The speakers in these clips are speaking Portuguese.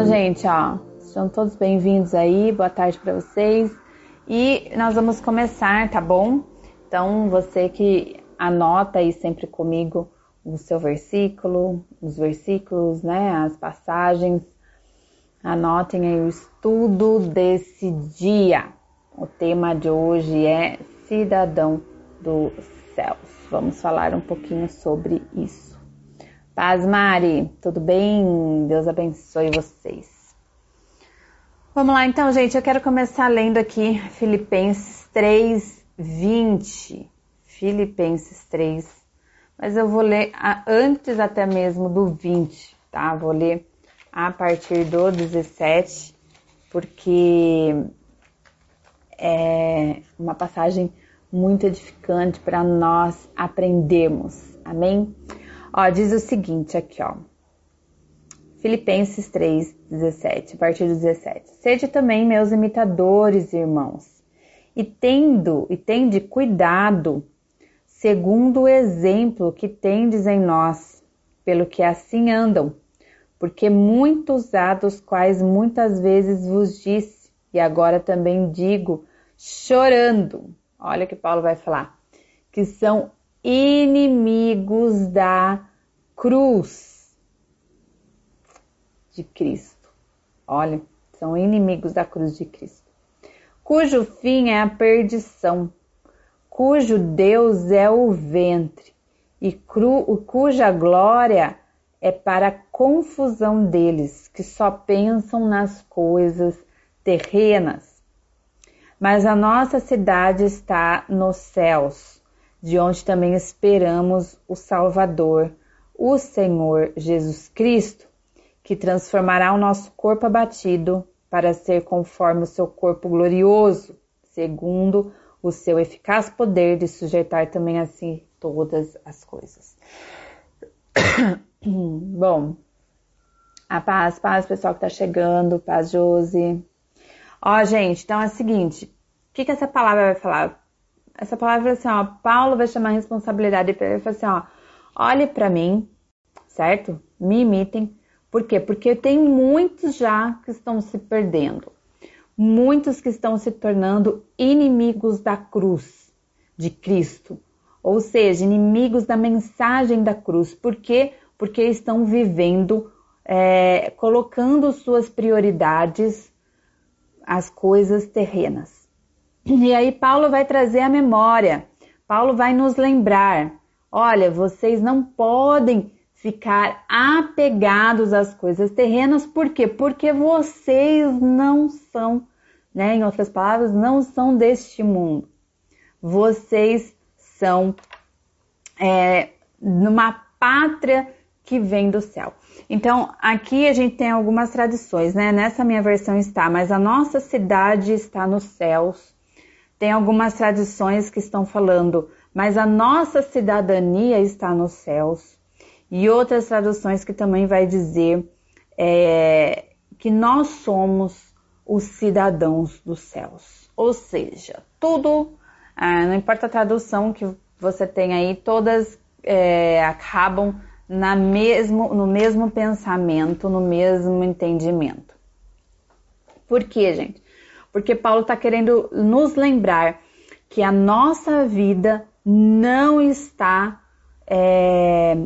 Então, gente, ó, sejam todos bem-vindos aí. Boa tarde para vocês. E nós vamos começar, tá bom? Então, você que anota aí sempre comigo o seu versículo, os versículos, né, as passagens. Anotem aí o estudo desse dia. O tema de hoje é cidadão dos céus. Vamos falar um pouquinho sobre isso. Paz, Mari, tudo bem? Deus abençoe vocês. Vamos lá então, gente. Eu quero começar lendo aqui Filipenses 3, 20. Filipenses 3. Mas eu vou ler antes até mesmo do 20, tá? Vou ler a partir do 17, porque é uma passagem muito edificante para nós aprendermos. Amém? Ó, diz o seguinte aqui, ó. Filipenses 3, 17, a partir do 17. Sede também meus imitadores, irmãos, e tendo e tende cuidado, segundo o exemplo que tendes em nós, pelo que assim andam, porque muitos dos quais muitas vezes vos disse, e agora também digo, chorando, olha que Paulo vai falar, que são inimigos da cruz de Cristo. Olha, são inimigos da cruz de Cristo, cujo fim é a perdição, cujo Deus é o ventre e cru, cuja glória é para a confusão deles que só pensam nas coisas terrenas. Mas a nossa cidade está nos céus, de onde também esperamos o Salvador, o Senhor Jesus Cristo, que transformará o nosso corpo abatido para ser conforme o seu corpo glorioso, segundo o seu eficaz poder de sujeitar também assim todas as coisas. Bom, a paz, paz, pessoal que tá chegando, paz, Josi. Ó, gente, então é o seguinte, o que que essa palavra vai falar? Essa palavra assim, ó, Paulo vai chamar a responsabilidade para ele, assim, ó, olhe para mim, certo? Me imitem. Por quê? Porque tem muitos já que estão se perdendo. Muitos que estão se tornando inimigos da cruz de Cristo. Ou seja, inimigos da mensagem da cruz. Por quê? porque estão vivendo, é, colocando suas prioridades as coisas terrenas. E aí Paulo vai trazer a memória. Paulo vai nos lembrar: olha, vocês não podem ficar apegados às coisas terrenas, por quê? Porque vocês não são, né? Em outras palavras, não são deste mundo. Vocês são é, numa pátria que vem do céu. Então, aqui a gente tem algumas tradições, né? Nessa minha versão está, mas a nossa cidade está nos céus. Tem algumas tradições que estão falando, mas a nossa cidadania está nos céus. E outras traduções que também vai dizer é, que nós somos os cidadãos dos céus. Ou seja, tudo, ah, não importa a tradução que você tem aí, todas é, acabam na mesmo, no mesmo pensamento, no mesmo entendimento. Por quê, gente? Porque Paulo está querendo nos lembrar que a nossa vida não está é,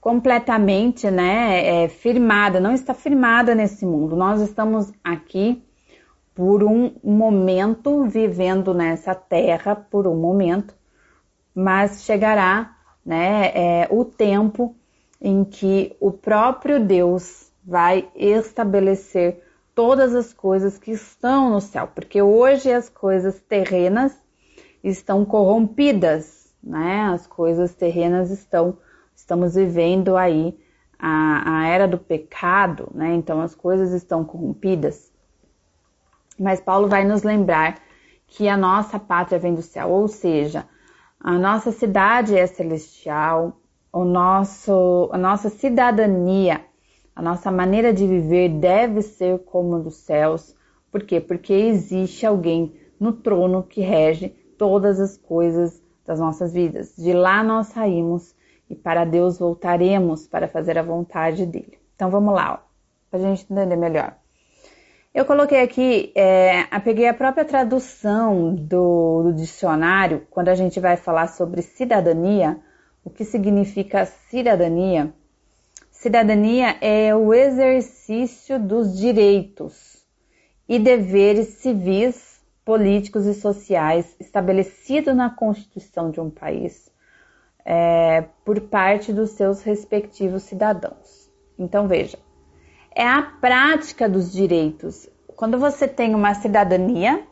completamente né, é, firmada, não está firmada nesse mundo. Nós estamos aqui por um momento, vivendo nessa terra por um momento, mas chegará né? É o tempo em que o próprio Deus vai estabelecer todas as coisas que estão no céu, porque hoje as coisas terrenas estão corrompidas, né? As coisas terrenas estão, estamos vivendo aí a, a era do pecado, né? Então as coisas estão corrompidas. Mas Paulo vai nos lembrar que a nossa pátria vem do céu, ou seja, a nossa cidade é celestial, o nosso, a nossa cidadania, a nossa maneira de viver deve ser como dos céus. Por quê? Porque existe alguém no trono que rege todas as coisas das nossas vidas. De lá nós saímos e para Deus voltaremos para fazer a vontade dele. Então vamos lá. Para a gente entender melhor. Eu coloquei aqui, é, peguei a própria tradução do, do dicionário, quando a gente vai falar sobre cidadania, o que significa cidadania. Cidadania é o exercício dos direitos e deveres civis, políticos e sociais estabelecidos na Constituição de um país é, por parte dos seus respectivos cidadãos. Então veja, é a prática dos direitos. Quando você tem uma cidadania,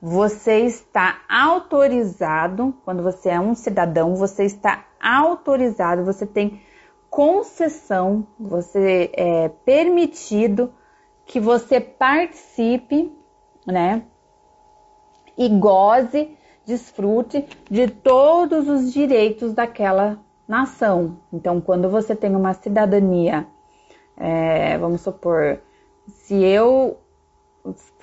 você está autorizado, quando você é um cidadão, você está autorizado, você tem concessão, você é permitido que você participe, né? E goze, desfrute de todos os direitos daquela nação. Então, quando você tem uma cidadania é, vamos supor, se eu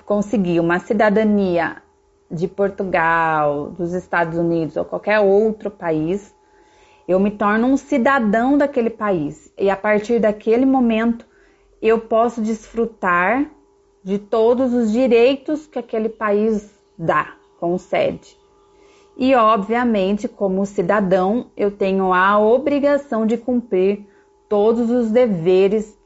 conseguir uma cidadania de Portugal, dos Estados Unidos ou qualquer outro país, eu me torno um cidadão daquele país e a partir daquele momento eu posso desfrutar de todos os direitos que aquele país dá, concede. E obviamente, como cidadão, eu tenho a obrigação de cumprir todos os deveres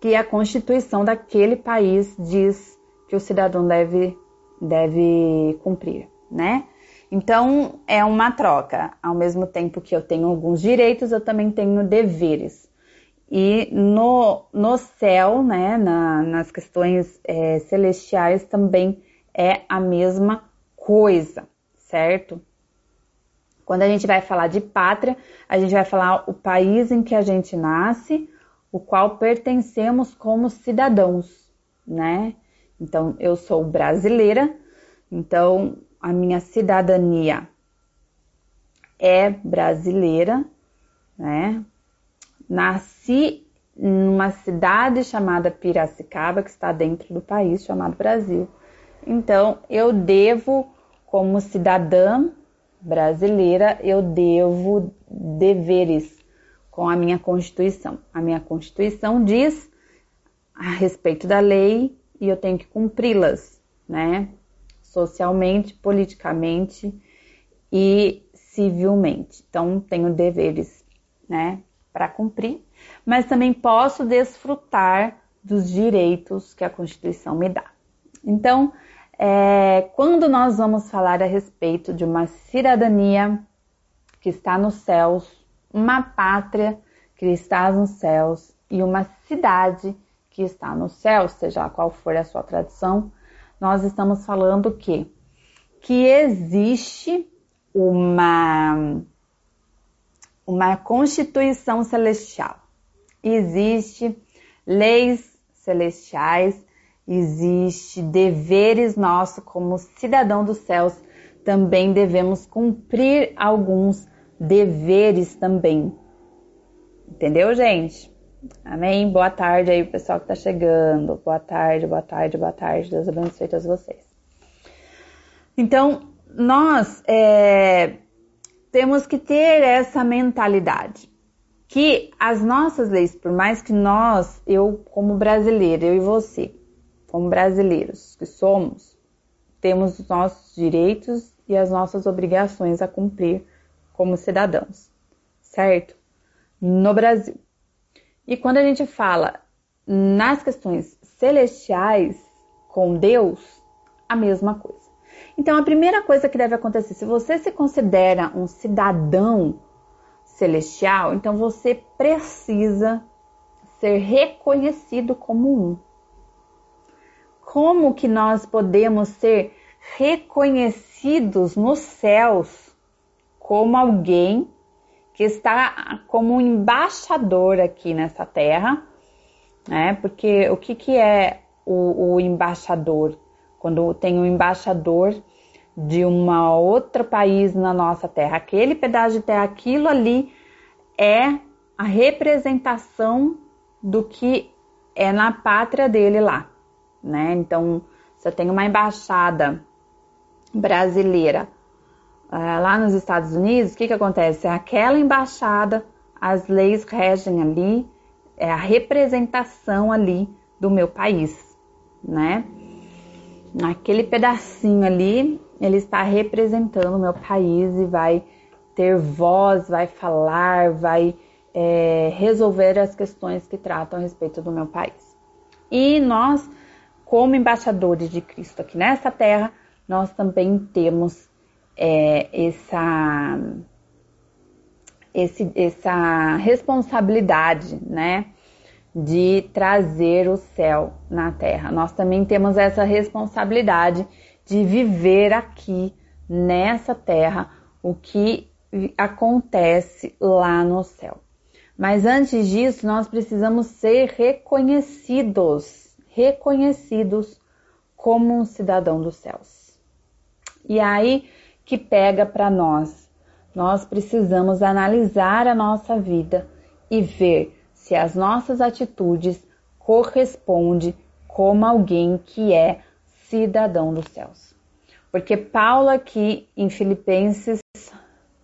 que a Constituição daquele país diz que o cidadão deve, deve cumprir, né? Então é uma troca. Ao mesmo tempo que eu tenho alguns direitos, eu também tenho deveres. E no, no céu, né, na, nas questões é, celestiais, também é a mesma coisa, certo? Quando a gente vai falar de pátria, a gente vai falar o país em que a gente nasce, o qual pertencemos como cidadãos, né? Então, eu sou brasileira, então a minha cidadania é brasileira, né? Nasci numa cidade chamada Piracicaba, que está dentro do país chamado Brasil. Então, eu devo, como cidadã brasileira, eu devo deveres com a minha Constituição. A minha Constituição diz a respeito da lei e eu tenho que cumpri-las, né? Socialmente, politicamente e civilmente. Então, tenho deveres, né, para cumprir, mas também posso desfrutar dos direitos que a Constituição me dá. Então, é, quando nós vamos falar a respeito de uma cidadania que está nos céus, uma pátria que está nos céus e uma cidade que está no céu, seja qual for a sua tradição, nós estamos falando que que existe uma uma constituição celestial. Existe leis celestiais, existe deveres nossos como cidadão dos céus, também devemos cumprir alguns deveres também. Entendeu, gente? Amém? Boa tarde aí, pessoal que tá chegando. Boa tarde, boa tarde, boa tarde. Deus abençoe todos vocês. Então, nós é, temos que ter essa mentalidade que as nossas leis, por mais que nós, eu como brasileiro, eu e você, como brasileiros que somos, temos os nossos direitos e as nossas obrigações a cumprir como cidadãos, certo? No Brasil. E quando a gente fala nas questões celestiais com Deus, a mesma coisa. Então, a primeira coisa que deve acontecer, se você se considera um cidadão celestial, então você precisa ser reconhecido como um. Como que nós podemos ser reconhecidos nos céus como alguém que está como um embaixador aqui nessa terra, né? Porque o que, que é o, o embaixador? Quando tem um embaixador de uma outro país na nossa terra, aquele pedaço de terra, aquilo ali é a representação do que é na pátria dele lá, né? Então, se eu tenho uma embaixada brasileira lá nos Estados Unidos, o que, que acontece? Aquela embaixada, as leis regem ali, é a representação ali do meu país, né? Naquele pedacinho ali, ele está representando o meu país e vai ter voz, vai falar, vai é, resolver as questões que tratam a respeito do meu país. E nós, como embaixadores de Cristo aqui nessa terra, nós também temos é, essa, esse, essa responsabilidade, né? De trazer o céu na terra. Nós também temos essa responsabilidade de viver aqui nessa terra o que acontece lá no céu. Mas antes disso, nós precisamos ser reconhecidos, reconhecidos como um cidadão dos céus. E aí que pega para nós. Nós precisamos analisar a nossa vida e ver se as nossas atitudes correspondem como alguém que é cidadão dos céus. Porque Paulo aqui em Filipenses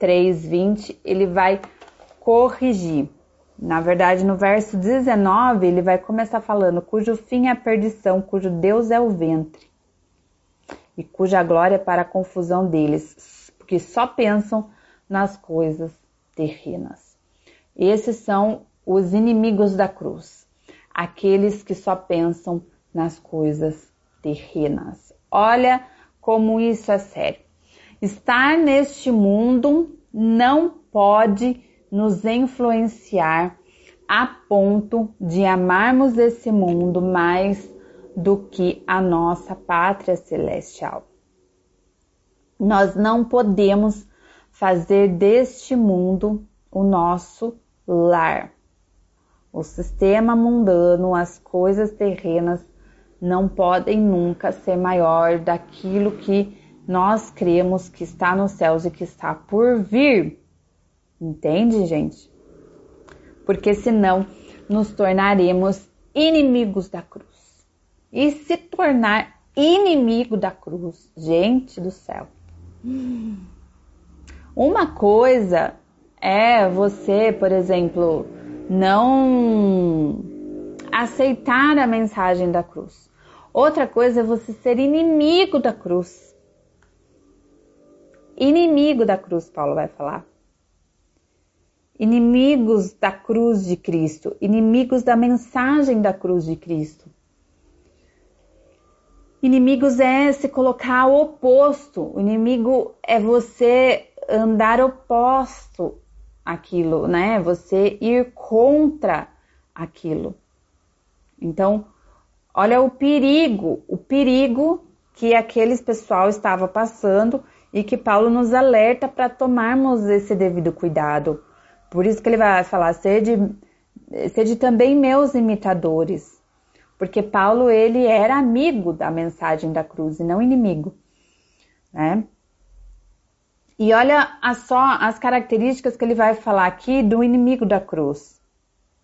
3:20, ele vai corrigir. Na verdade, no verso 19, ele vai começar falando: cujo fim é a perdição, cujo Deus é o ventre, e cuja glória é para a confusão deles, porque só pensam nas coisas terrenas. Esses são os inimigos da cruz, aqueles que só pensam nas coisas terrenas. Olha como isso é sério. Estar neste mundo não pode nos influenciar a ponto de amarmos esse mundo mais do que a nossa pátria celestial. Nós não podemos fazer deste mundo o nosso lar. O sistema mundano, as coisas terrenas não podem nunca ser maior daquilo que nós cremos que está nos céus e que está por vir. Entende, gente? Porque senão nos tornaremos inimigos da cruz. E se tornar inimigo da cruz, gente do céu. Uma coisa é você, por exemplo, não aceitar a mensagem da cruz. Outra coisa é você ser inimigo da cruz. Inimigo da cruz, Paulo vai falar. Inimigos da cruz de Cristo, inimigos da mensagem da cruz de Cristo. Inimigos é se colocar ao oposto. O inimigo é você andar oposto àquilo, né? Você ir contra aquilo. Então, olha o perigo, o perigo que aqueles pessoal estava passando e que Paulo nos alerta para tomarmos esse devido cuidado. Por isso que ele vai falar, sede, sede também meus imitadores. Porque Paulo, ele era amigo da mensagem da cruz e não inimigo. Né? E olha só as características que ele vai falar aqui do inimigo da cruz.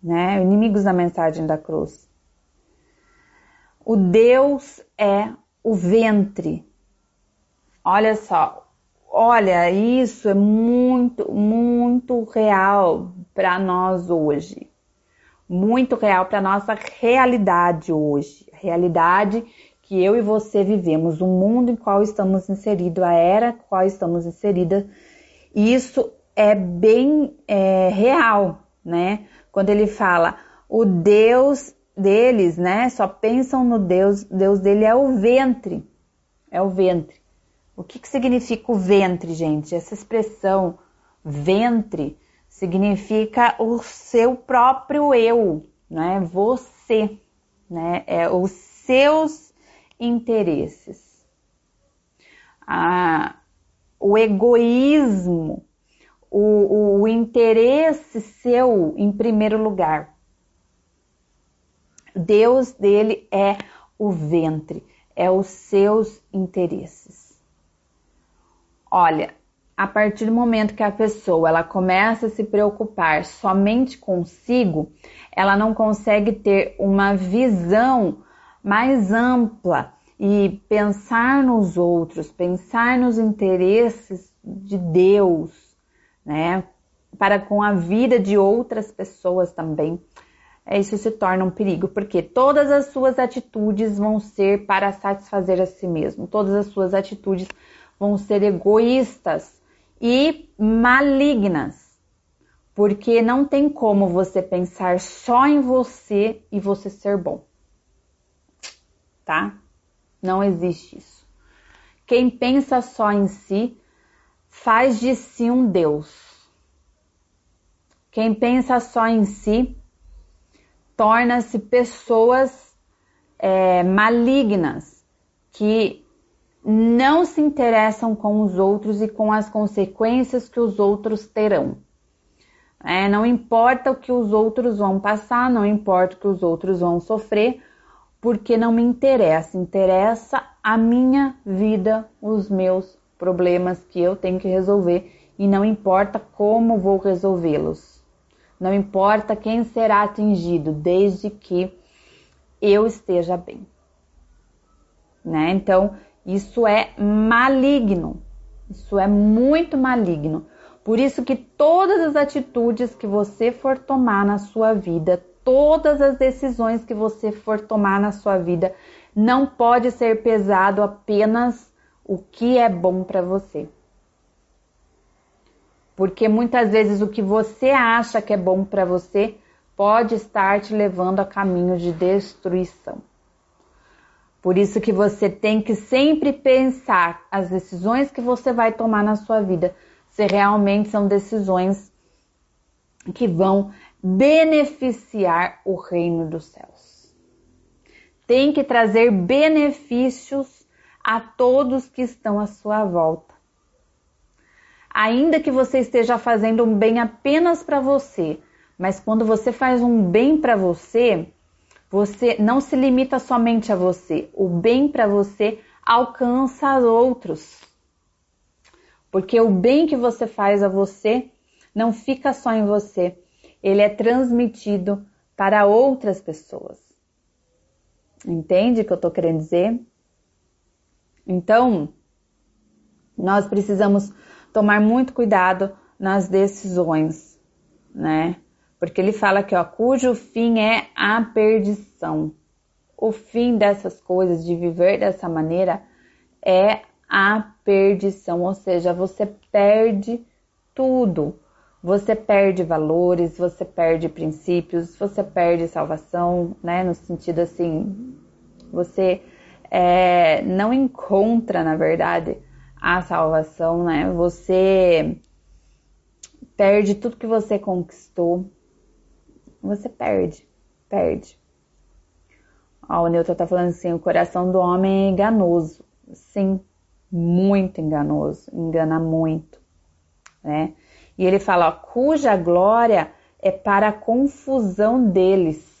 Né? Inimigos da mensagem da cruz. O Deus é o ventre Olha só, olha, isso é muito, muito real para nós hoje. Muito real para nossa realidade hoje. Realidade que eu e você vivemos, o mundo em qual estamos inseridos, a era em qual estamos inseridas. Isso é bem é, real, né? Quando ele fala o Deus deles, né? Só pensam no Deus, Deus dele é o ventre, é o ventre. O que, que significa o ventre, gente? Essa expressão ventre significa o seu próprio eu, né? Você, né? É os seus interesses. Ah, o egoísmo, o, o interesse seu em primeiro lugar. Deus dele é o ventre, é os seus interesses. Olha, a partir do momento que a pessoa ela começa a se preocupar somente consigo, ela não consegue ter uma visão mais ampla e pensar nos outros, pensar nos interesses de Deus, né? Para com a vida de outras pessoas também. isso se torna um perigo, porque todas as suas atitudes vão ser para satisfazer a si mesmo, todas as suas atitudes vão ser egoístas e malignas, porque não tem como você pensar só em você e você ser bom, tá? Não existe isso. Quem pensa só em si faz de si um Deus. Quem pensa só em si torna-se pessoas é, malignas que não se interessam com os outros e com as consequências que os outros terão. É, não importa o que os outros vão passar, não importa o que os outros vão sofrer, porque não me interessa. Interessa a minha vida, os meus problemas que eu tenho que resolver e não importa como vou resolvê-los. Não importa quem será atingido, desde que eu esteja bem. Né? Então, isso é maligno. Isso é muito maligno. Por isso que todas as atitudes que você for tomar na sua vida, todas as decisões que você for tomar na sua vida, não pode ser pesado apenas o que é bom para você. Porque muitas vezes o que você acha que é bom para você pode estar te levando a caminho de destruição. Por isso que você tem que sempre pensar as decisões que você vai tomar na sua vida, se realmente são decisões que vão beneficiar o reino dos céus. Tem que trazer benefícios a todos que estão à sua volta ainda que você esteja fazendo um bem apenas para você, mas quando você faz um bem para você, você não se limita somente a você. O bem para você alcança outros. Porque o bem que você faz a você não fica só em você, ele é transmitido para outras pessoas. Entende o que eu estou querendo dizer? Então, nós precisamos tomar muito cuidado nas decisões, né? Porque ele fala que ó, cujo fim é a perdição. O fim dessas coisas, de viver dessa maneira, é a perdição, ou seja, você perde tudo. Você perde valores, você perde princípios, você perde salvação, né? No sentido assim, você é, não encontra, na verdade, a salvação, né? Você perde tudo que você conquistou. Você perde, perde. Ó, o Newton tá falando assim: o coração do homem é enganoso. Sim, muito enganoso, engana muito, né? E ele fala: ó, cuja glória é para a confusão deles.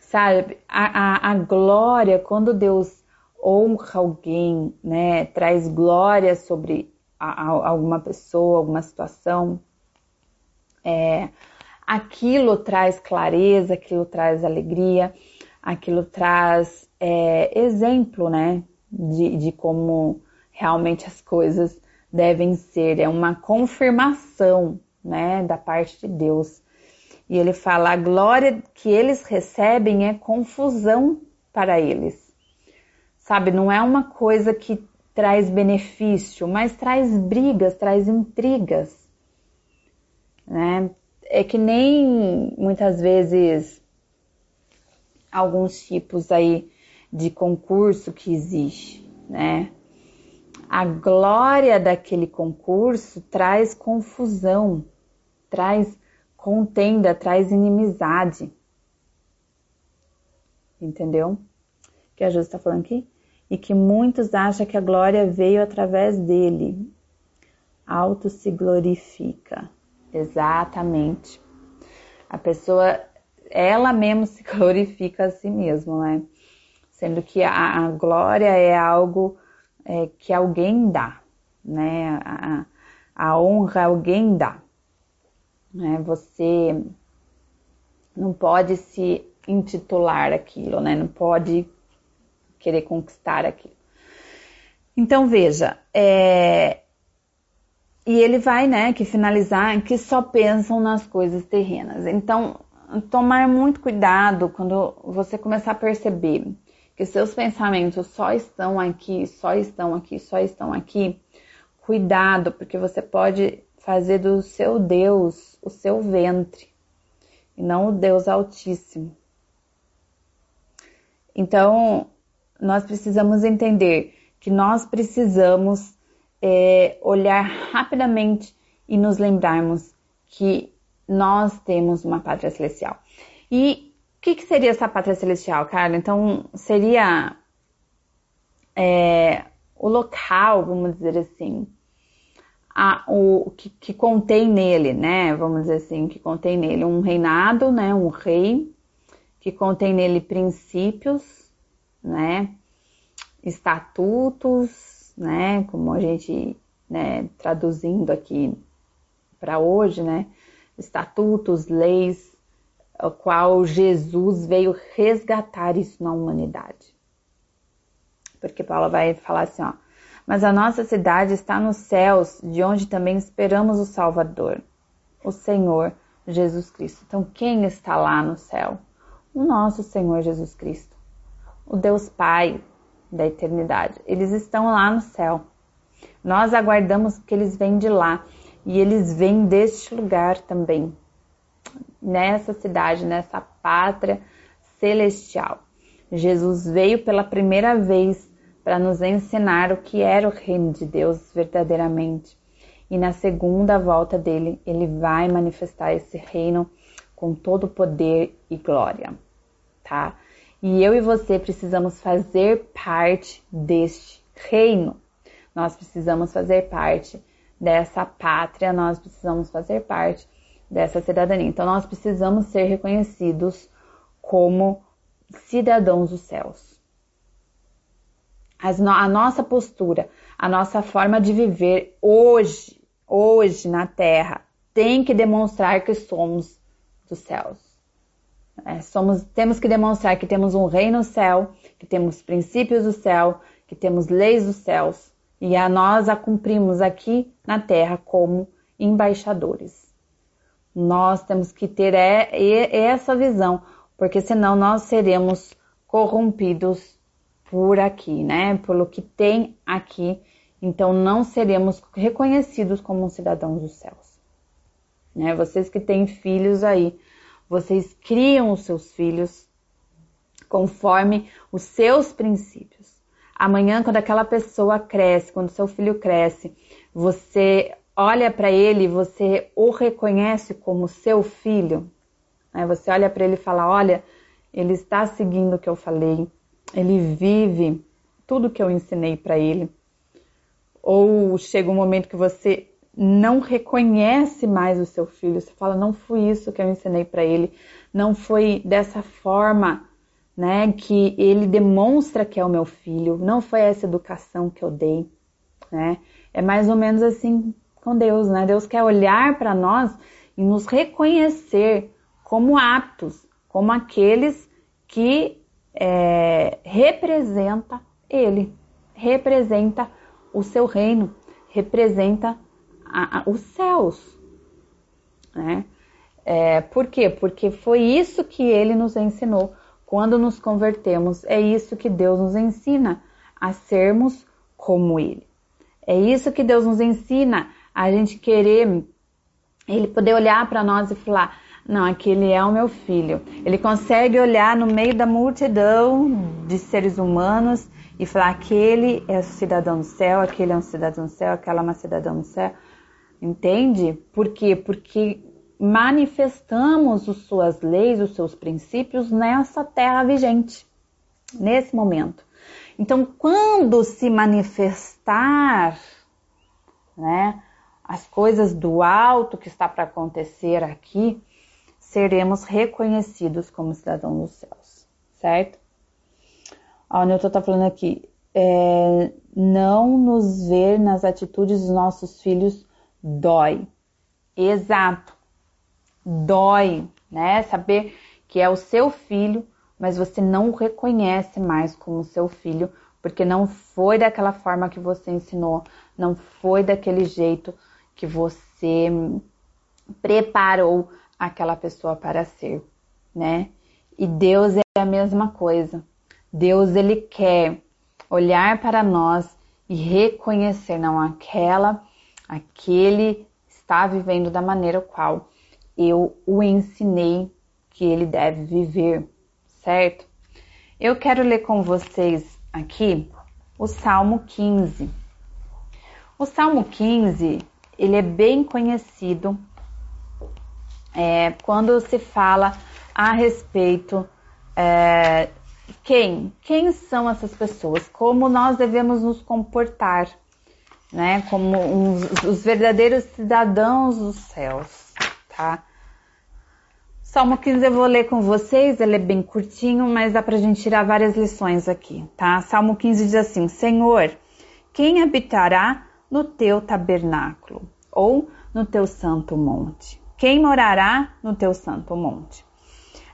Sabe, a, a, a glória, quando Deus honra alguém, né, traz glória sobre a, a, alguma pessoa, alguma situação, é, aquilo traz clareza, aquilo traz alegria, aquilo traz é, exemplo, né, de, de como realmente as coisas devem ser, é uma confirmação, né, da parte de Deus. E ele fala: a glória que eles recebem é confusão para eles sabe? Não é uma coisa que traz benefício, mas traz brigas, traz intrigas, né? É que nem muitas vezes alguns tipos aí de concurso que existe, né? A glória daquele concurso traz confusão, traz contenda, traz inimizade. Entendeu? Que a Júlia está falando aqui? e que muitos acham que a glória veio através dele. Auto se glorifica. Exatamente. A pessoa, ela mesmo se glorifica a si mesma, né? Sendo que a, a glória é algo é, que alguém dá, né? A, a honra alguém dá. Né? Você não pode se intitular aquilo, né? Não pode querer conquistar aquilo. Então veja, é... e ele vai, né, que finalizar que só pensam nas coisas terrenas. Então tomar muito cuidado quando você começar a perceber que seus pensamentos só estão aqui, só estão aqui, só estão aqui. Cuidado, porque você pode fazer do seu Deus o seu ventre e não o Deus Altíssimo. Então, nós precisamos entender que nós precisamos é, olhar rapidamente e nos lembrarmos que nós temos uma pátria celestial. E o que, que, seria essa pátria celestial, Carla? Então, seria é, o local, vamos dizer assim, a, o que, que, contém nele, né? Vamos dizer assim, que contém nele um reinado, né? Um rei, que contém nele princípios, né? Estatutos, né? Como a gente, né? Traduzindo aqui para hoje, né? Estatutos, leis, o qual Jesus veio resgatar isso na humanidade. Porque Paulo vai falar assim, ó. Mas a nossa cidade está nos céus, de onde também esperamos o Salvador, o Senhor Jesus Cristo. Então, quem está lá no céu? o nosso Senhor Jesus Cristo, o Deus Pai da eternidade. Eles estão lá no céu. Nós aguardamos que eles vêm de lá e eles vêm deste lugar também, nessa cidade, nessa pátria celestial. Jesus veio pela primeira vez para nos ensinar o que era o reino de Deus verdadeiramente. E na segunda volta dele, ele vai manifestar esse reino com todo poder e glória tá? E eu e você precisamos fazer parte deste reino. Nós precisamos fazer parte dessa pátria, nós precisamos fazer parte dessa cidadania. Então, nós precisamos ser reconhecidos como cidadãos dos céus. a nossa postura, a nossa forma de viver hoje, hoje na Terra, tem que demonstrar que somos dos céus. É, somos, temos que demonstrar que temos um rei no céu, que temos princípios do céu, que temos leis dos céus, e a nós a cumprimos aqui na terra como embaixadores. Nós temos que ter é, é, essa visão, porque senão nós seremos corrompidos por aqui, né? Pelo que tem aqui, então não seremos reconhecidos como cidadãos dos céus. Né? Vocês que têm filhos aí, vocês criam os seus filhos conforme os seus princípios. Amanhã, quando aquela pessoa cresce, quando seu filho cresce, você olha para ele, você o reconhece como seu filho. Né? Você olha para ele e fala: Olha, ele está seguindo o que eu falei, ele vive tudo que eu ensinei para ele. Ou chega um momento que você não reconhece mais o seu filho. Você fala, não foi isso que eu ensinei para ele, não foi dessa forma, né, que ele demonstra que é o meu filho, não foi essa educação que eu dei, né? É mais ou menos assim com Deus, né? Deus quer olhar para nós e nos reconhecer como aptos, como aqueles que é, representa Ele, representa o seu reino, representa a, a, os céus. Né? É, por quê? Porque foi isso que ele nos ensinou quando nos convertemos. É isso que Deus nos ensina a sermos como ele. É isso que Deus nos ensina a gente querer, ele poder olhar para nós e falar: não, aquele é o meu filho. Ele consegue olhar no meio da multidão de seres humanos e falar: aquele é cidadão do céu, aquele é um cidadão do céu, aquela é uma cidadã do céu. Entende? Por quê? Porque manifestamos as suas leis, os seus princípios nessa terra vigente, nesse momento. Então, quando se manifestar, né, as coisas do alto que está para acontecer aqui, seremos reconhecidos como cidadãos dos céus, certo? Ó, o Newton está falando aqui, é, não nos ver nas atitudes dos nossos filhos dói. Exato. Dói, né? Saber que é o seu filho, mas você não o reconhece mais como seu filho, porque não foi daquela forma que você ensinou, não foi daquele jeito que você preparou aquela pessoa para ser. né? E Deus é a mesma coisa. Deus ele quer olhar para nós e reconhecer não aquela, aquele está vivendo da maneira qual eu o ensinei que ele deve viver, certo? Eu quero ler com vocês aqui o Salmo 15. O Salmo 15, ele é bem conhecido é, quando se fala a respeito é, quem, quem são essas pessoas, como nós devemos nos comportar, né, como uns, os verdadeiros cidadãos dos céus, tá? Salmo 15 eu vou ler com vocês, ele é bem curtinho, mas dá pra gente tirar várias lições aqui, tá? Salmo 15 diz assim: Senhor, quem habitará no teu tabernáculo ou no teu santo monte? Quem morará no teu santo monte?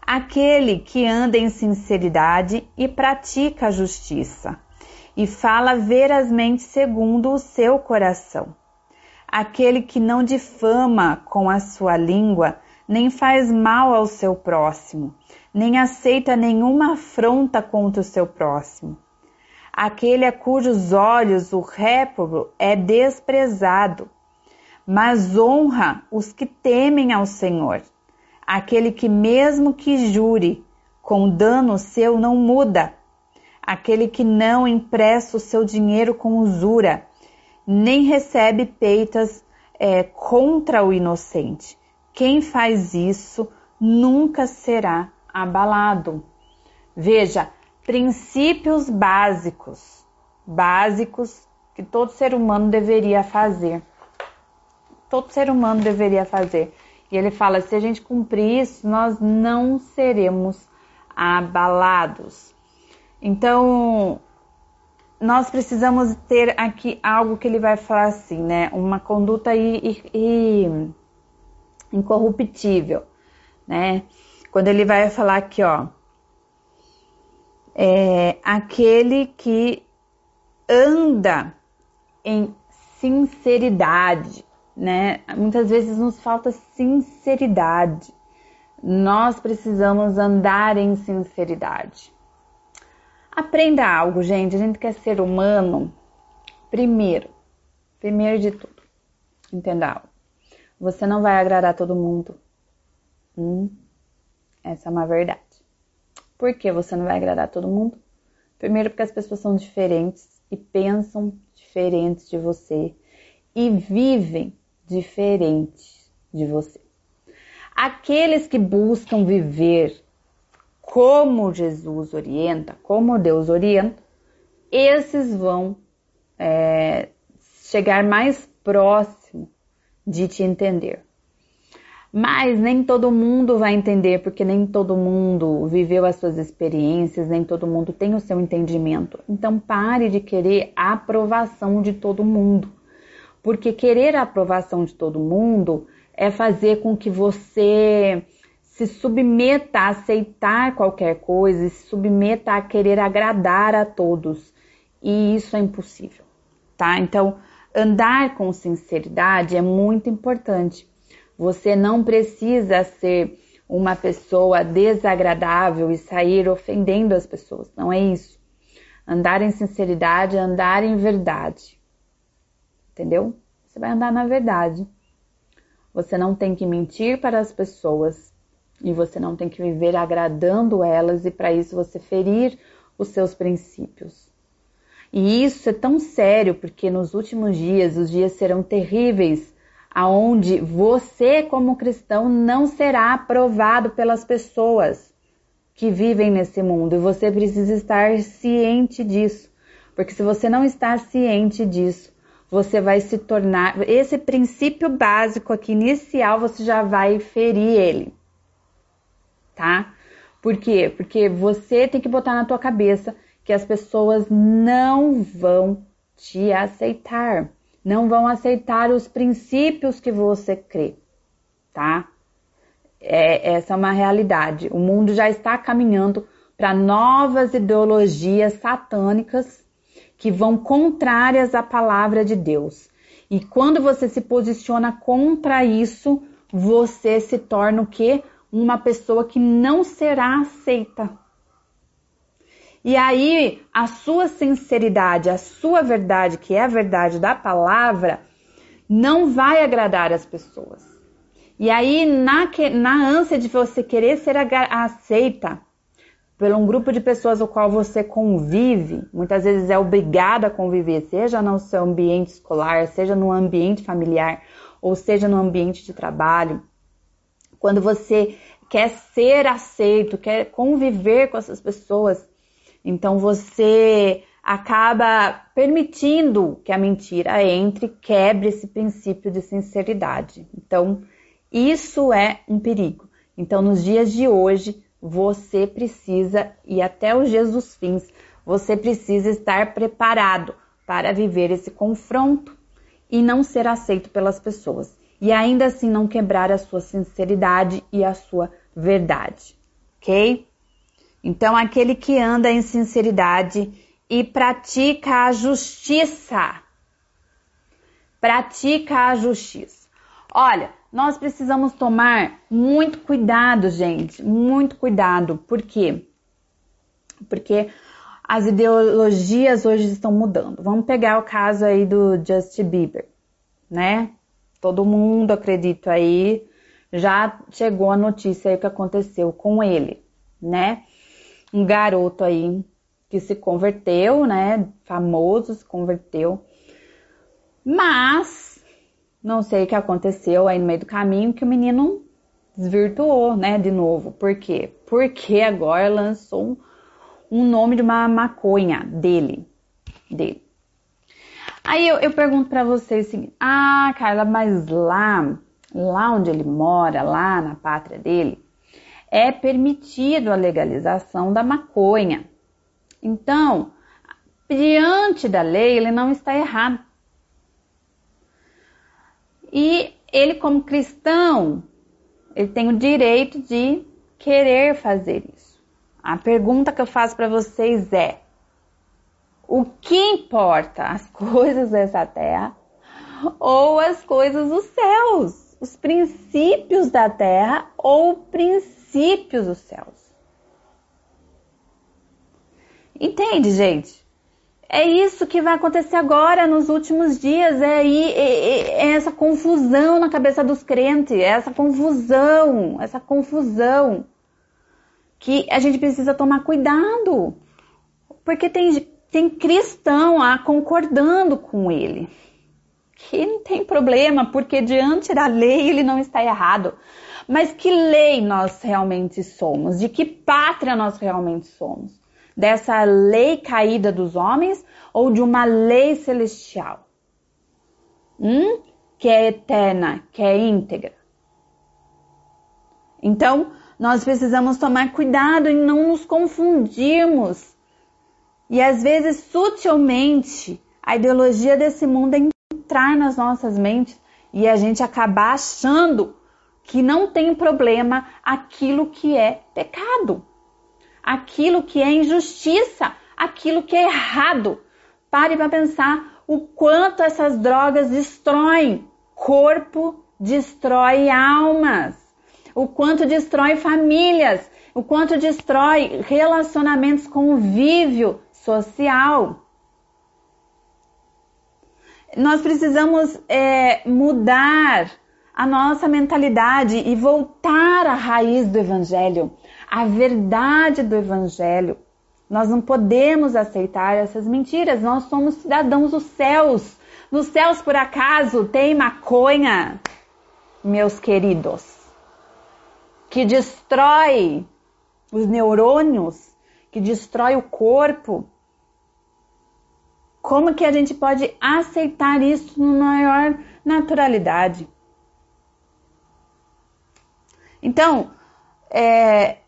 Aquele que anda em sinceridade e pratica a justiça, e fala verazmente segundo o seu coração. Aquele que não difama com a sua língua, nem faz mal ao seu próximo, nem aceita nenhuma afronta contra o seu próximo. Aquele a cujos olhos o réprobo é desprezado, mas honra os que temem ao Senhor. Aquele que, mesmo que jure, com dano seu não muda. Aquele que não empresta o seu dinheiro com usura, nem recebe peitas é, contra o inocente. Quem faz isso nunca será abalado. Veja, princípios básicos, básicos que todo ser humano deveria fazer. Todo ser humano deveria fazer. E ele fala: se a gente cumprir isso, nós não seremos abalados. Então, nós precisamos ter aqui algo que ele vai falar assim, né? Uma conduta e incorruptível, né? Quando ele vai falar aqui, ó, é aquele que anda em sinceridade, né? Muitas vezes nos falta sinceridade. Nós precisamos andar em sinceridade. Aprenda algo, gente. A gente quer ser humano. Primeiro, primeiro de tudo, entenda algo. Você não vai agradar todo mundo. Hum, essa é uma verdade. Por que você não vai agradar todo mundo? Primeiro, porque as pessoas são diferentes e pensam diferentes de você e vivem diferentes de você. Aqueles que buscam viver como Jesus orienta, como Deus orienta, esses vão é, chegar mais próximo de te entender. Mas nem todo mundo vai entender, porque nem todo mundo viveu as suas experiências, nem todo mundo tem o seu entendimento. Então pare de querer a aprovação de todo mundo. Porque querer a aprovação de todo mundo é fazer com que você se submeta a aceitar qualquer coisa, se submeta a querer agradar a todos. E isso é impossível, tá? Então, Andar com sinceridade é muito importante. Você não precisa ser uma pessoa desagradável e sair ofendendo as pessoas. Não é isso. Andar em sinceridade é andar em verdade. Entendeu? Você vai andar na verdade. Você não tem que mentir para as pessoas e você não tem que viver agradando elas e para isso você ferir os seus princípios. E isso é tão sério porque nos últimos dias os dias serão terríveis, aonde você como cristão não será aprovado pelas pessoas que vivem nesse mundo e você precisa estar ciente disso. Porque se você não está ciente disso, você vai se tornar esse princípio básico aqui inicial, você já vai ferir ele. Tá? Por quê? Porque você tem que botar na tua cabeça que as pessoas não vão te aceitar, não vão aceitar os princípios que você crê, tá? É, essa é uma realidade. O mundo já está caminhando para novas ideologias satânicas que vão contrárias à palavra de Deus. E quando você se posiciona contra isso, você se torna o que? Uma pessoa que não será aceita. E aí, a sua sinceridade, a sua verdade, que é a verdade da palavra, não vai agradar as pessoas. E aí, na, na ânsia de você querer ser aceita por um grupo de pessoas o qual você convive, muitas vezes é obrigado a conviver, seja no seu ambiente escolar, seja no ambiente familiar, ou seja no ambiente de trabalho, quando você quer ser aceito, quer conviver com essas pessoas, então você acaba permitindo que a mentira entre, quebre esse princípio de sinceridade. Então, isso é um perigo. Então, nos dias de hoje, você precisa, e até os dias dos fins, você precisa estar preparado para viver esse confronto e não ser aceito pelas pessoas. E ainda assim não quebrar a sua sinceridade e a sua verdade, ok? Então, aquele que anda em sinceridade e pratica a justiça. Pratica a justiça. Olha, nós precisamos tomar muito cuidado, gente, muito cuidado. Por quê? Porque as ideologias hoje estão mudando. Vamos pegar o caso aí do Justin Bieber, né? Todo mundo, acredito aí, já chegou a notícia aí que aconteceu com ele, né? um garoto aí que se converteu, né? Famoso, se converteu. Mas não sei o que aconteceu aí no meio do caminho que o menino desvirtuou, né? De novo. Por quê? Porque agora lançou um, nome de uma maconha dele. Dele. Aí eu, eu pergunto para vocês assim: ah, Carla, mas lá, lá onde ele mora, lá na pátria dele, é permitido a legalização da maconha. Então, diante da lei, ele não está errado. E ele, como cristão, ele tem o direito de querer fazer isso. A pergunta que eu faço para vocês é: o que importa, as coisas dessa terra ou as coisas dos céus? Os princípios da terra ou princípios dos céus. Entende, gente? É isso que vai acontecer agora nos últimos dias. É, aí, é, é essa confusão na cabeça dos crentes, é essa confusão, essa confusão que a gente precisa tomar cuidado, porque tem, tem cristão lá concordando com ele, que não tem problema, porque diante da lei ele não está errado. Mas que lei nós realmente somos? De que pátria nós realmente somos? Dessa lei caída dos homens ou de uma lei celestial? Hum? Que é eterna, que é íntegra. Então, nós precisamos tomar cuidado em não nos confundirmos. E às vezes, sutilmente, a ideologia desse mundo é entrar nas nossas mentes e a gente acabar achando que não tem problema aquilo que é pecado, aquilo que é injustiça, aquilo que é errado. Pare para pensar o quanto essas drogas destroem corpo, destrói almas, o quanto destrói famílias, o quanto destrói relacionamentos, convívio social. Nós precisamos é, mudar a nossa mentalidade e voltar à raiz do Evangelho, à verdade do Evangelho. Nós não podemos aceitar essas mentiras, nós somos cidadãos dos céus. Nos céus, por acaso, tem maconha, meus queridos, que destrói os neurônios, que destrói o corpo. Como que a gente pode aceitar isso na maior naturalidade? Então, é,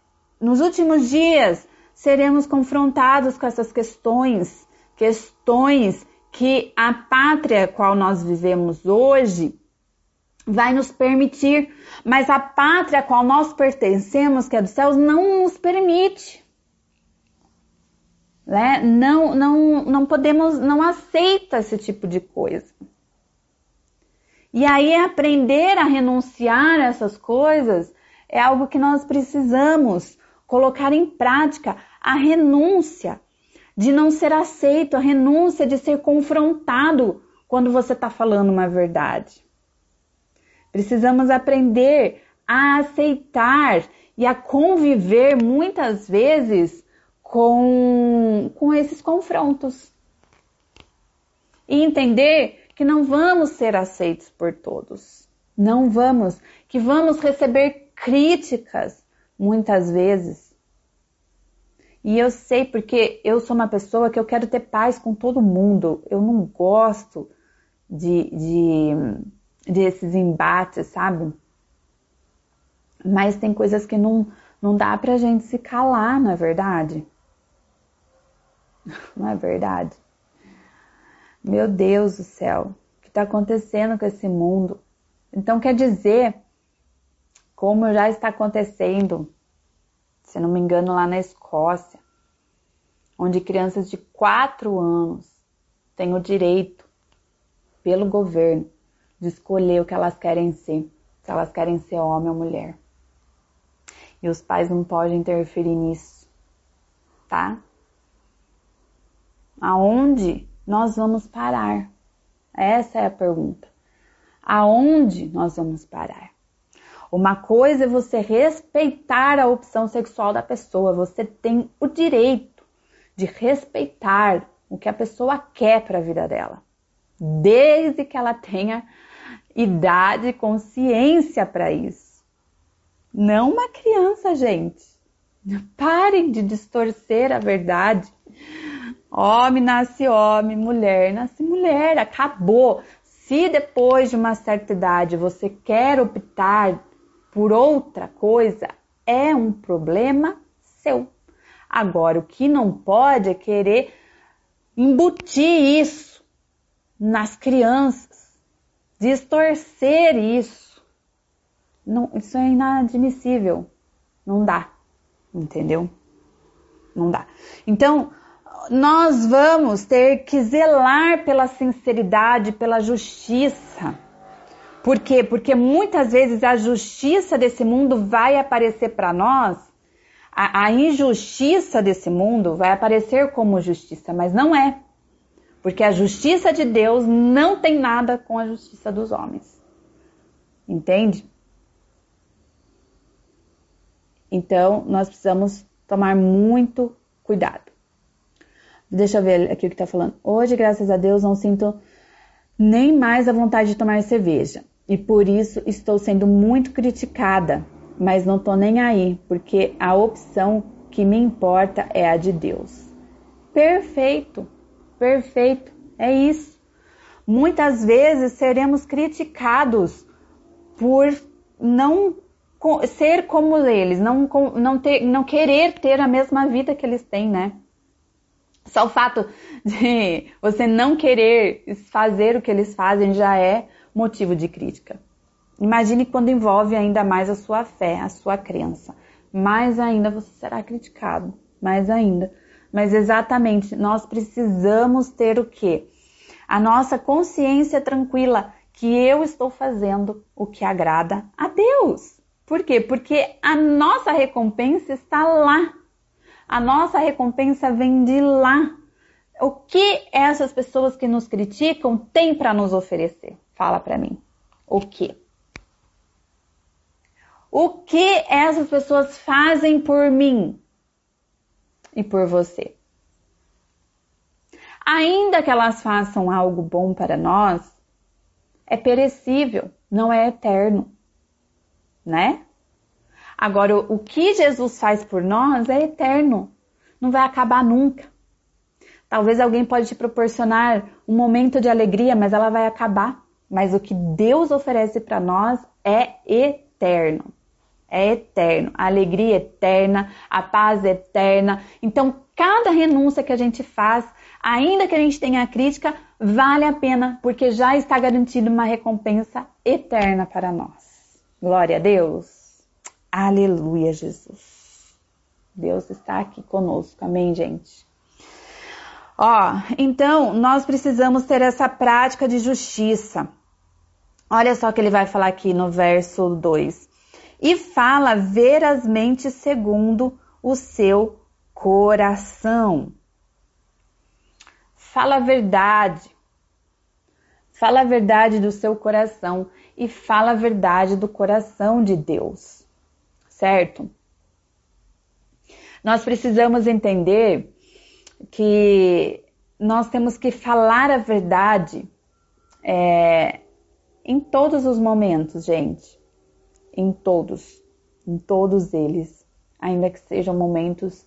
nos últimos dias seremos confrontados com essas questões, questões que a pátria qual nós vivemos hoje vai nos permitir, mas a pátria qual nós pertencemos, que é dos céus, não nos permite. Né? Não, não, não podemos, não aceita esse tipo de coisa. E aí aprender a renunciar a essas coisas é algo que nós precisamos colocar em prática a renúncia de não ser aceito, a renúncia de ser confrontado quando você está falando uma verdade. Precisamos aprender a aceitar e a conviver muitas vezes com, com esses confrontos. E entender que não vamos ser aceitos por todos. Não vamos, que vamos receber críticas muitas vezes. E eu sei porque eu sou uma pessoa que eu quero ter paz com todo mundo. Eu não gosto de, de desses embates, sabe? Mas tem coisas que não, não dá pra gente se calar, não é verdade? Não é verdade? Meu Deus do céu, o que está acontecendo com esse mundo? Então quer dizer, como já está acontecendo, se não me engano, lá na Escócia, onde crianças de 4 anos têm o direito, pelo governo, de escolher o que elas querem ser, se elas querem ser homem ou mulher. E os pais não podem interferir nisso, tá? Aonde nós vamos parar? Essa é a pergunta. Aonde nós vamos parar? Uma coisa é você respeitar a opção sexual da pessoa. Você tem o direito de respeitar o que a pessoa quer para a vida dela, desde que ela tenha idade e consciência para isso. Não uma criança, gente. Parem de distorcer a verdade. Homem nasce homem, mulher nasce mulher, acabou. Se depois de uma certa idade você quer optar por outra coisa, é um problema seu. Agora, o que não pode é querer embutir isso nas crianças, distorcer isso. Não, isso é inadmissível. Não dá. Entendeu? Não dá. Então, nós vamos ter que zelar pela sinceridade, pela justiça. Por quê? Porque muitas vezes a justiça desse mundo vai aparecer para nós, a, a, injustiça desse mundo vai aparecer como justiça, mas não é. Porque a justiça de Deus não tem nada com a justiça dos homens. Entende? Então, nós precisamos tomar muito cuidado. Deixa eu ver aqui o que está falando. Hoje, graças a Deus, não sinto nem mais a vontade de tomar cerveja. E por isso estou sendo muito criticada, mas não estou nem aí, porque a opção que me importa é a de Deus. Perfeito, perfeito, é isso. Muitas vezes seremos criticados por não ser como eles, não, não, ter, não querer ter a mesma vida que eles têm, né? Só o fato de você não querer fazer o que eles fazem já é motivo de crítica. Imagine quando envolve ainda mais a sua fé, a sua crença. Mais ainda você será criticado, mais ainda. Mas exatamente, nós precisamos ter o quê? A nossa consciência tranquila que eu estou fazendo o que agrada a Deus. Por quê? Porque a nossa recompensa está lá a nossa recompensa vem de lá. O que essas pessoas que nos criticam têm para nos oferecer? Fala para mim. O que? O que essas pessoas fazem por mim e por você? Ainda que elas façam algo bom para nós, é perecível, não é eterno, né? Agora, o que Jesus faz por nós é eterno, não vai acabar nunca. Talvez alguém pode te proporcionar um momento de alegria, mas ela vai acabar. Mas o que Deus oferece para nós é eterno. É eterno. A alegria eterna, a paz eterna. Então, cada renúncia que a gente faz, ainda que a gente tenha crítica, vale a pena, porque já está garantido uma recompensa eterna para nós. Glória a Deus. Aleluia, Jesus. Deus está aqui conosco. Amém, gente? Ó, então nós precisamos ter essa prática de justiça. Olha só o que ele vai falar aqui no verso 2. e fala verazmente segundo o seu coração. Fala a verdade. Fala a verdade do seu coração e fala a verdade do coração de Deus. Certo? Nós precisamos entender que nós temos que falar a verdade é, em todos os momentos, gente. Em todos. Em todos eles. Ainda que sejam momentos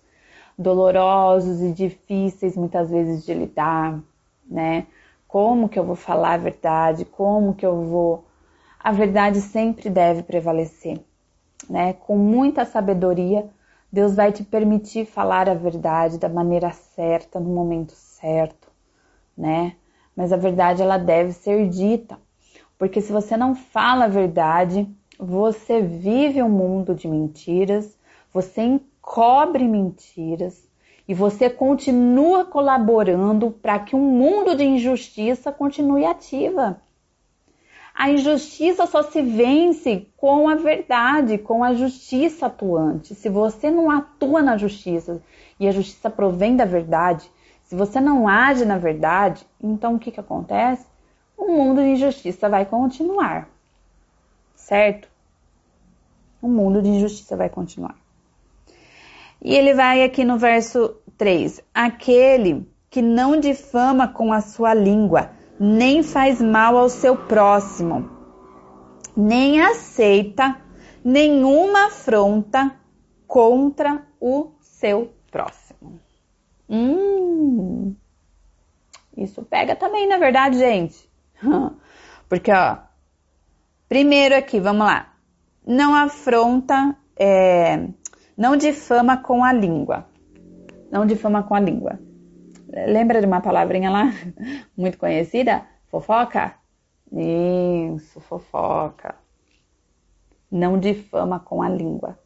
dolorosos e difíceis muitas vezes de lidar, né? Como que eu vou falar a verdade? Como que eu vou. A verdade sempre deve prevalecer, né? Com muita sabedoria, Deus vai te permitir falar a verdade da maneira certa, no momento certo, né? Mas a verdade ela deve ser dita, porque se você não fala a verdade, você vive um mundo de mentiras, você encobre mentiras e você continua colaborando para que um mundo de injustiça continue ativa. A injustiça só se vence com a verdade, com a justiça atuante. Se você não atua na justiça e a justiça provém da verdade, se você não age na verdade, então o que, que acontece? O mundo de injustiça vai continuar, certo? O mundo de injustiça vai continuar. E ele vai aqui no verso 3: aquele que não difama com a sua língua, nem faz mal ao seu próximo, nem aceita nenhuma afronta contra o seu próximo. Hum, isso pega também, na verdade, gente. Porque, ó, primeiro aqui, vamos lá. Não afronta, é, não difama com a língua. Não difama com a língua. Lembra de uma palavrinha lá muito conhecida? Fofoca? Isso, fofoca. Não difama com a língua.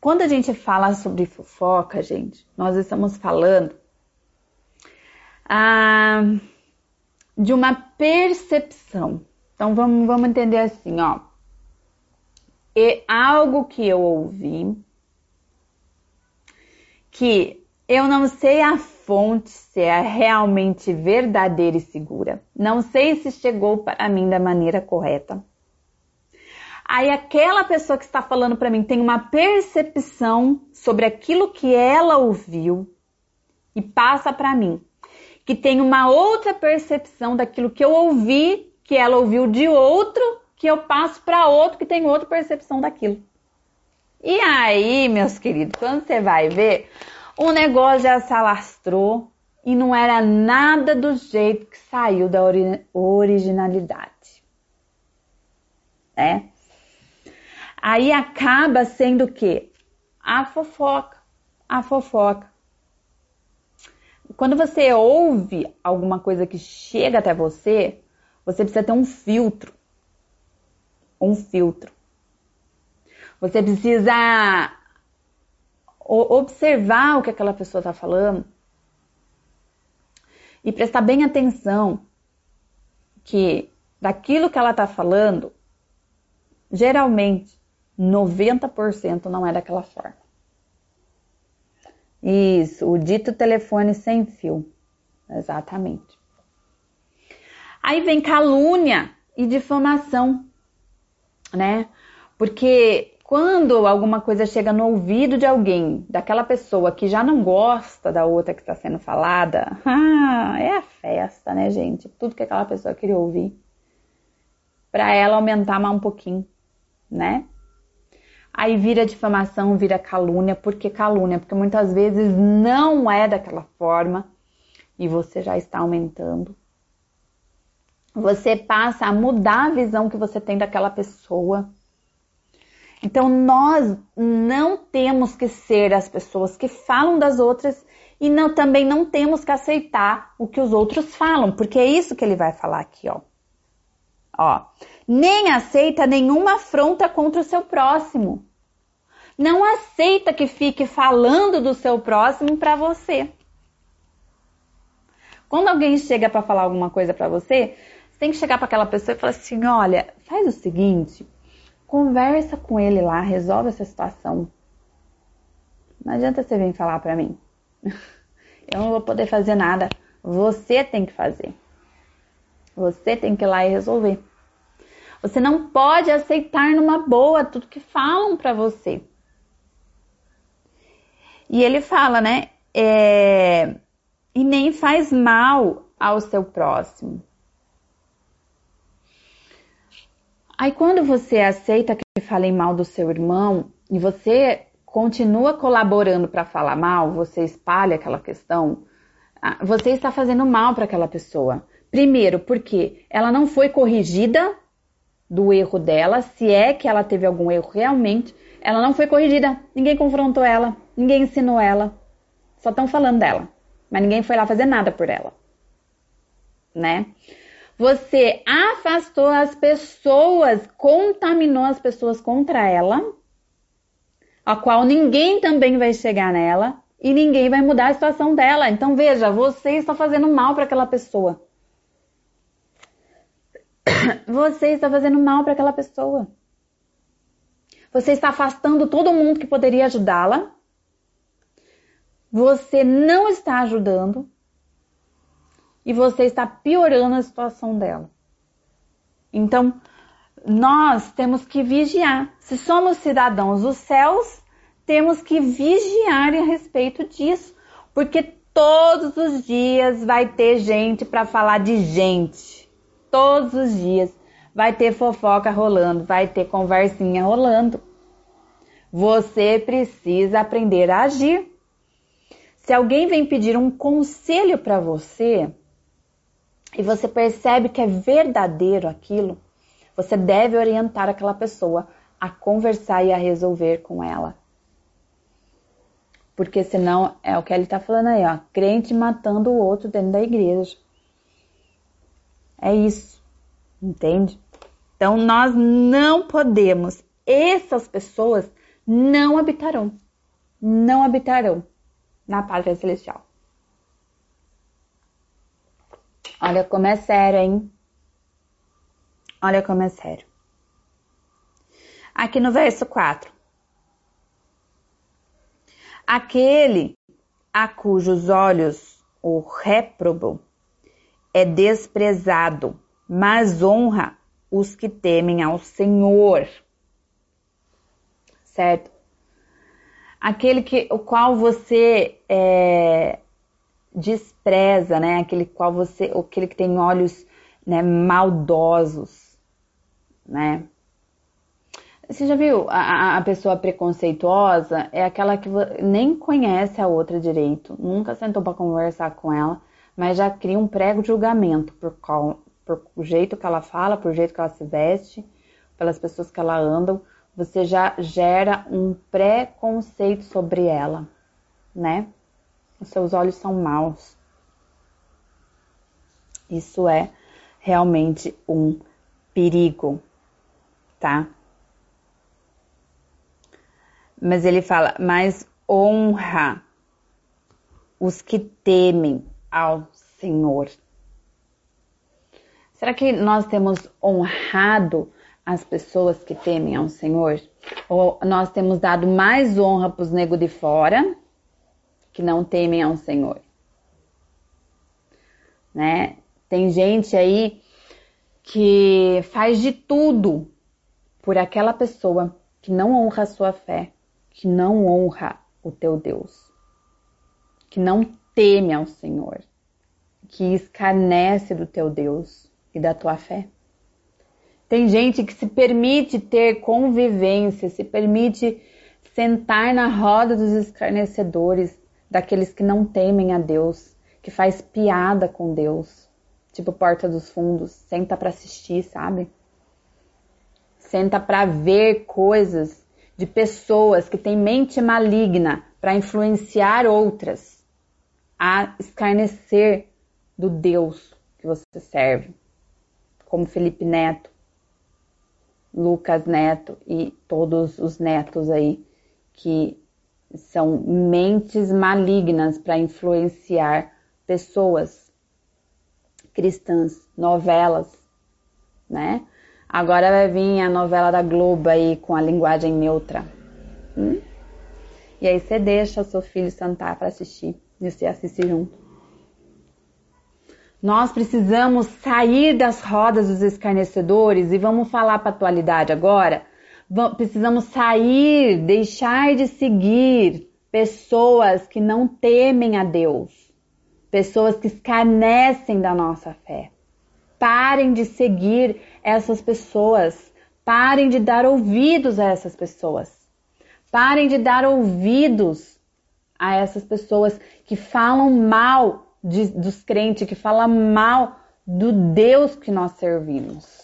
Quando a gente fala sobre fofoca, gente, nós estamos falando ah, de uma percepção. Então vamos, vamos entender assim, ó. É algo que eu ouvi que eu não sei a fonte se é realmente verdadeira e segura. Não sei se chegou para mim da maneira correta. Aí aquela pessoa que está falando para mim tem uma percepção sobre aquilo que ela ouviu e passa para mim, que tem uma outra percepção daquilo que eu ouvi, que ela ouviu de outro, que eu passo para outro que tem outra percepção daquilo. E aí, meus queridos, quando você vai ver, o negócio já se alastrou e não era nada do jeito que saiu da ori originalidade. Né? Aí acaba sendo o quê? A fofoca. A fofoca. Quando você ouve alguma coisa que chega até você, você precisa ter um filtro. Um filtro. Você precisa observar o que aquela pessoa está falando e prestar bem atenção que daquilo que ela está falando, geralmente 90% não é daquela forma. Isso, o dito telefone sem fio. Exatamente. Aí vem calúnia e difamação, né? Porque quando alguma coisa chega no ouvido de alguém, daquela pessoa que já não gosta da outra que está sendo falada, ah, é a festa, né, gente? Tudo que aquela pessoa queria ouvir. Para ela aumentar mais um pouquinho, né? Aí vira difamação, vira calúnia. Por que calúnia? Porque muitas vezes não é daquela forma e você já está aumentando. Você passa a mudar a visão que você tem daquela pessoa então nós não temos que ser as pessoas que falam das outras e não, também não temos que aceitar o que os outros falam, porque é isso que ele vai falar aqui, ó. Ó, nem aceita nenhuma afronta contra o seu próximo. Não aceita que fique falando do seu próximo para você. Quando alguém chega para falar alguma coisa para você, você tem que chegar para aquela pessoa e falar assim: olha, faz o seguinte, conversa com ele lá, resolve essa situação. Não adianta você vir falar para mim. Eu não vou poder fazer nada. Você tem que fazer. Você tem que ir lá e resolver. Você não pode aceitar numa boa tudo que falam para você. E ele fala, né? É, e nem faz mal ao seu próximo. Aí quando você aceita que falem mal do seu irmão e você continua colaborando para falar mal, você espalha aquela questão, ah, você está fazendo mal para aquela pessoa. Primeiro, porque ela não foi corrigida do erro dela, se é que ela teve algum erro realmente, ela não foi corrigida, ninguém confrontou ela, ninguém ensinou ela, só estão falando dela, mas ninguém foi lá fazer nada por ela, né? Você afastou as pessoas, contaminou as pessoas contra ela, a qual ninguém também vai chegar nela e ninguém vai mudar a situação dela. Então veja, você está fazendo mal para aquela pessoa. Você está fazendo mal para aquela pessoa. Você está afastando todo mundo que poderia ajudá-la. Você não está ajudando. E você está piorando a situação dela. Então, nós temos que vigiar. Se somos cidadãos dos céus, temos que vigiar a respeito disso, porque todos os dias vai ter gente para falar de gente. Todos os dias vai ter fofoca rolando, vai ter conversinha rolando. Você precisa aprender a agir. Se alguém vem pedir um conselho para você e você percebe que é verdadeiro aquilo, você deve orientar aquela pessoa a conversar e a resolver com ela. Porque senão é o que ele está falando aí, ó, crente matando o outro dentro da igreja. É isso, entende? Então nós não podemos, essas pessoas não habitarão, não habitarão na pátria celestial. Olha como é sério, hein? Olha como é sério. Aqui no verso 4. Aquele a cujos olhos o réprobo é desprezado, mas honra os que temem ao Senhor. Certo? Aquele que, o qual você é, despreza, né? Aquele qual você, aquele que tem olhos né, maldosos, né? Você já viu a, a, pessoa preconceituosa? É aquela que nem conhece a outra direito, nunca sentou para conversar com ela, mas já cria um prego de julgamento por, qual, por o jeito que ela fala, por jeito que ela se veste, pelas pessoas que ela anda, você já gera um preconceito sobre ela, né? Os seus olhos são maus. Isso é realmente um perigo, tá? Mas ele fala, mas honra os que temem ao Senhor. Será que nós temos honrado as pessoas que temem ao Senhor? Ou nós temos dado mais honra para os negros de fora que não temem ao Senhor? Né? Tem gente aí que faz de tudo por aquela pessoa que não honra a sua fé, que não honra o teu Deus, que não teme ao Senhor, que escarnece do teu Deus e da tua fé. Tem gente que se permite ter convivência, se permite sentar na roda dos escarnecedores, daqueles que não temem a Deus, que faz piada com Deus, tipo porta dos fundos, senta para assistir, sabe? Senta para ver coisas de pessoas que têm mente maligna para influenciar outras a escarnecer do Deus que você serve como Felipe Neto, Lucas Neto e todos os netos aí que são mentes malignas para influenciar pessoas cristãs, novelas, né? Agora vai vir a novela da Globo aí com a linguagem neutra. Hum? E aí você deixa o seu filho sentar para assistir e você assiste junto. Nós precisamos sair das rodas dos escarnecedores e vamos falar para a atualidade agora. Precisamos sair, deixar de seguir pessoas que não temem a Deus, pessoas que escarnecem da nossa fé. Parem de seguir essas pessoas, parem de dar ouvidos a essas pessoas, parem de dar ouvidos a essas pessoas que falam mal de, dos crentes, que falam mal do Deus que nós servimos.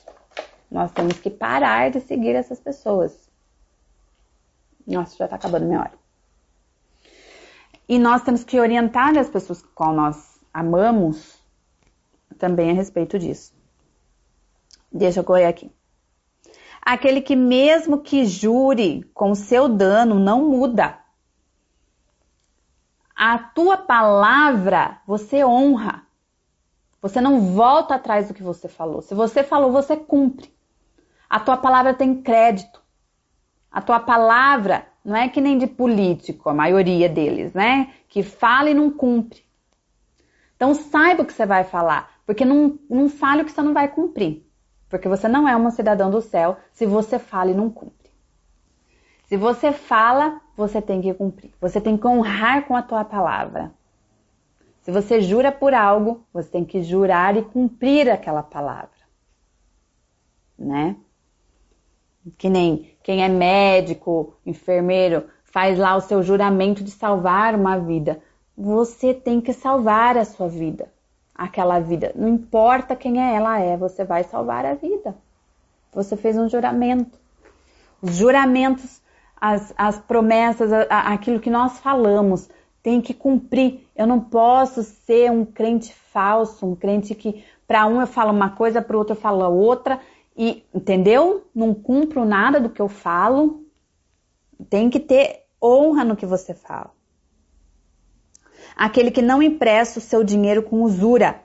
Nós temos que parar de seguir essas pessoas. Nossa, já está acabando minha hora. E nós temos que orientar as pessoas com qual nós amamos também a respeito disso. Deixa eu correr aqui. Aquele que mesmo que jure com seu dano não muda. A tua palavra você honra. Você não volta atrás do que você falou. Se você falou, você cumpre. A tua palavra tem crédito. A tua palavra não é que nem de político, a maioria deles, né? Que fala e não cumpre. Então saiba o que você vai falar, porque não, não fale o que você não vai cumprir. Porque você não é uma cidadão do céu se você fala e não cumpre. Se você fala, você tem que cumprir. Você tem que honrar com a tua palavra. Se você jura por algo, você tem que jurar e cumprir aquela palavra. Né? Que nem quem é médico, enfermeiro, faz lá o seu juramento de salvar uma vida. Você tem que salvar a sua vida, aquela vida. Não importa quem é ela é, você vai salvar a vida. Você fez um juramento. Os juramentos, as, as promessas, a, a, aquilo que nós falamos, tem que cumprir. Eu não posso ser um crente falso, um crente que para um eu falo uma coisa, para o outro eu falo outra e, entendeu? Não cumpro nada do que eu falo. Tem que ter honra no que você fala. Aquele que não empresta o seu dinheiro com usura,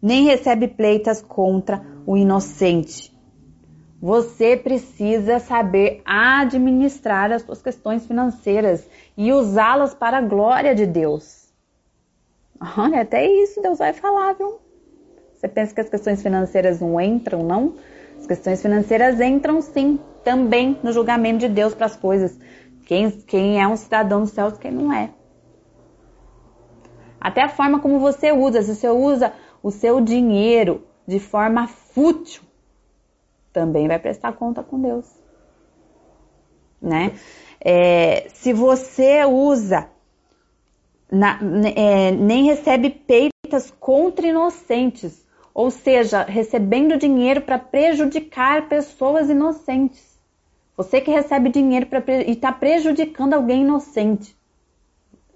nem recebe pleitas contra o inocente. Você precisa saber administrar as suas questões financeiras e usá-las para a glória de Deus. Olha, até isso Deus vai falar, viu? Você pensa que as questões financeiras não entram, não? As questões financeiras entram sim também no julgamento de Deus para as coisas. Quem, quem é um cidadão dos céus, quem não é. Até a forma como você usa, se você usa o seu dinheiro de forma fútil, também vai prestar conta com Deus. Né? É, se você usa, na, é, nem recebe peitas contra inocentes, ou seja, recebendo dinheiro para prejudicar pessoas inocentes. Você que recebe dinheiro pra, e está prejudicando alguém inocente.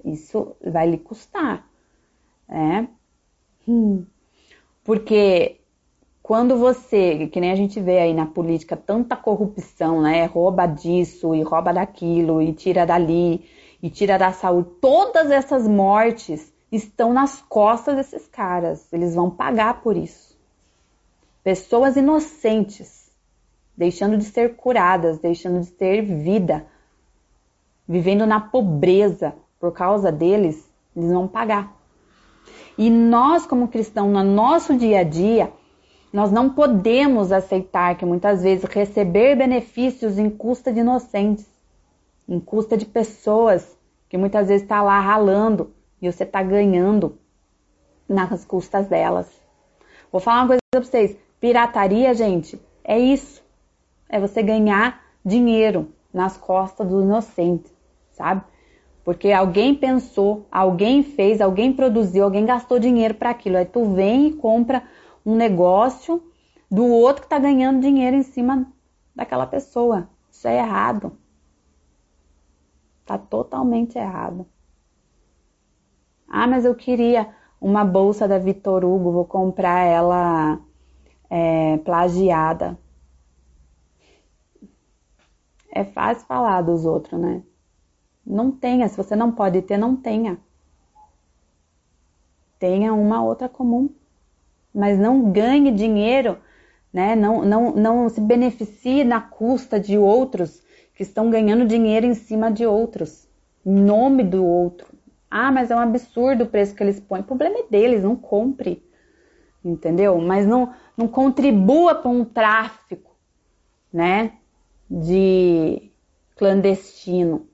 Isso vai lhe custar. Né? Hum. Porque quando você, que nem a gente vê aí na política, tanta corrupção, né? Rouba disso e rouba daquilo e tira dali e tira da saúde, todas essas mortes estão nas costas desses caras. Eles vão pagar por isso. Pessoas inocentes, deixando de ser curadas, deixando de ter vida, vivendo na pobreza por causa deles, eles vão pagar. E nós, como cristãos, no nosso dia a dia, nós não podemos aceitar que muitas vezes receber benefícios em custa de inocentes, em custa de pessoas que muitas vezes está lá ralando, e você está ganhando nas custas delas. Vou falar uma coisa para vocês: pirataria, gente, é isso. É você ganhar dinheiro nas costas do inocente, sabe? Porque alguém pensou, alguém fez, alguém produziu, alguém gastou dinheiro para aquilo. Aí tu vem e compra um negócio do outro que está ganhando dinheiro em cima daquela pessoa. Isso é errado. Tá totalmente errado. Ah, mas eu queria uma bolsa da Vitor Hugo, vou comprar ela é, plagiada. É fácil falar dos outros, né? Não tenha, se você não pode ter, não tenha. Tenha uma outra comum. Mas não ganhe dinheiro né? Não, não, não se beneficie na custa de outros que estão ganhando dinheiro em cima de outros, em nome do outro. Ah, mas é um absurdo o preço que eles põem. O problema é deles, não compre. Entendeu? Mas não, não contribua para um tráfico, né? De clandestino.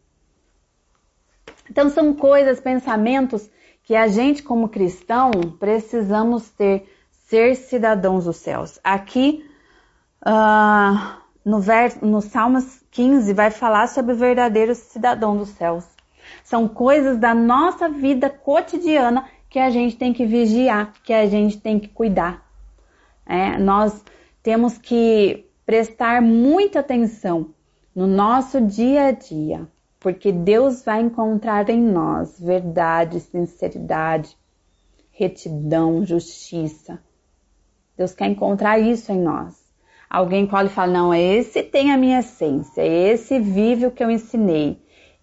Então são coisas, pensamentos que a gente como cristão precisamos ter, ser cidadãos dos céus. Aqui uh, no, no Salmos 15 vai falar sobre o verdadeiro cidadão dos céus. São coisas da nossa vida cotidiana que a gente tem que vigiar, que a gente tem que cuidar. É, nós temos que prestar muita atenção no nosso dia a dia, porque Deus vai encontrar em nós verdade, sinceridade, retidão, justiça. Deus quer encontrar isso em nós. Alguém e fala: não, esse tem a minha essência, esse vive o que eu ensinei,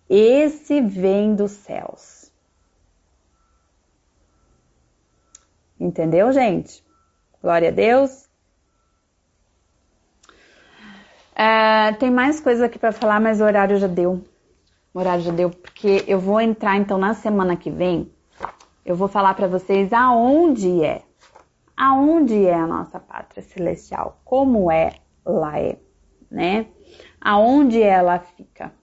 esse vem dos céus. Entendeu, gente? Glória a Deus. É, tem mais coisas aqui para falar, mas o horário já deu. O horário já deu, porque eu vou entrar então na semana que vem. Eu vou falar para vocês aonde é. Aonde é a nossa pátria celestial? Como é lá é, né? Aonde ela fica?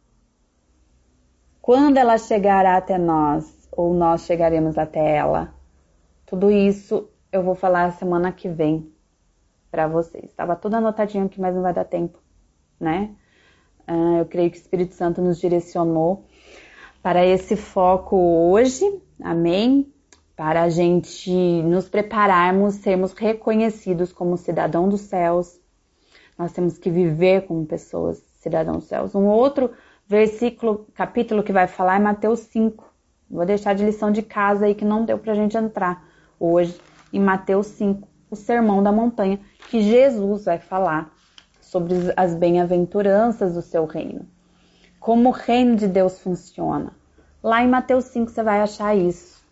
Quando ela chegará até nós ou nós chegaremos até ela? Tudo isso eu vou falar semana que vem para vocês. Estava tudo anotadinho aqui, mas não vai dar tempo né? Uh, eu creio que o Espírito Santo nos direcionou para esse foco hoje, amém? Para a gente nos prepararmos, sermos reconhecidos como cidadão dos céus. Nós temos que viver como pessoas cidadãos dos céus. Um outro versículo, capítulo que vai falar é Mateus 5. Vou deixar de lição de casa aí que não deu para gente entrar hoje em Mateus 5, o sermão da montanha, que Jesus vai falar sobre as bem-aventuranças do seu reino. Como o reino de Deus funciona. Lá em Mateus 5 você vai achar isso.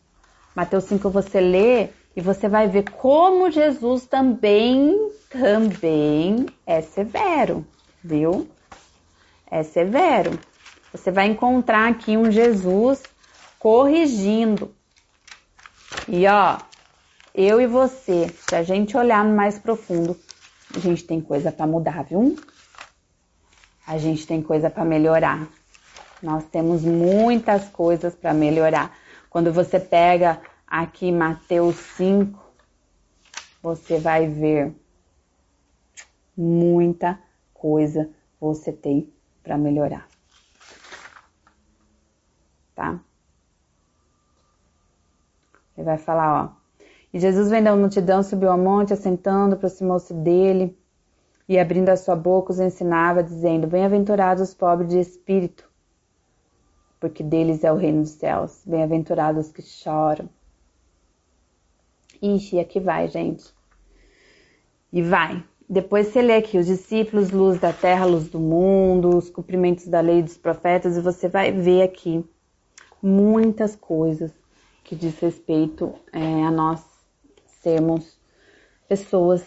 Mateus 5 você lê e você vai ver como Jesus também, também é severo, viu? É severo. Você vai encontrar aqui um Jesus corrigindo. E ó, eu e você, se a gente olhar mais profundo, a gente tem coisa para mudar, viu? A gente tem coisa para melhorar. Nós temos muitas coisas para melhorar. Quando você pega aqui Mateus 5, você vai ver muita coisa você tem para melhorar. Tá? Ele vai falar, ó. E Jesus vendo a multidão, subiu ao monte, assentando, aproximou-se dele e, abrindo a sua boca, os ensinava, dizendo: Bem-aventurados os pobres de espírito, porque deles é o reino dos céus. Bem-aventurados os que choram. Ixi, aqui vai, gente. E vai. Depois você lê aqui os discípulos, luz da terra, luz do mundo, os cumprimentos da lei dos profetas, e você vai ver aqui muitas coisas que diz respeito é, a nós sermos pessoas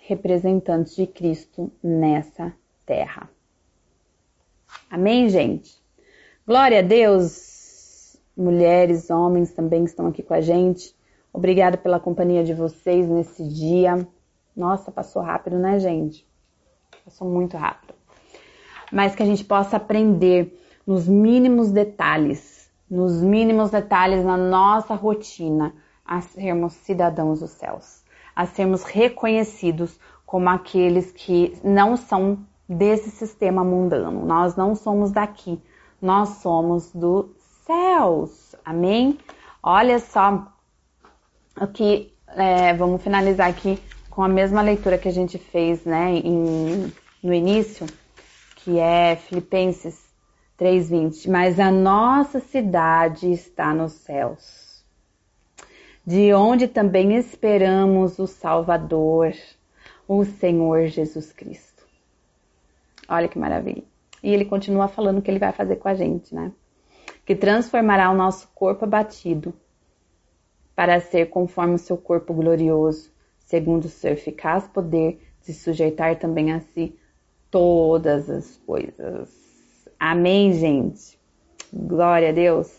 representantes de Cristo nessa terra. Amém, gente? Glória a Deus, mulheres, homens também que estão aqui com a gente. Obrigada pela companhia de vocês nesse dia. Nossa, passou rápido, né, gente? Passou muito rápido. Mas que a gente possa aprender nos mínimos detalhes, nos mínimos detalhes na nossa rotina, a sermos cidadãos dos céus, a sermos reconhecidos como aqueles que não são desse sistema mundano. Nós não somos daqui, nós somos dos céus. Amém? Olha só o que é, vamos finalizar aqui com a mesma leitura que a gente fez, né, em, no início, que é Filipenses 3:20. Mas a nossa cidade está nos céus de onde também esperamos o Salvador, o Senhor Jesus Cristo. Olha que maravilha. E ele continua falando o que ele vai fazer com a gente, né? Que transformará o nosso corpo abatido para ser conforme o seu corpo glorioso, segundo o seu eficaz poder, de sujeitar também a si todas as coisas. Amém, gente? Glória a Deus.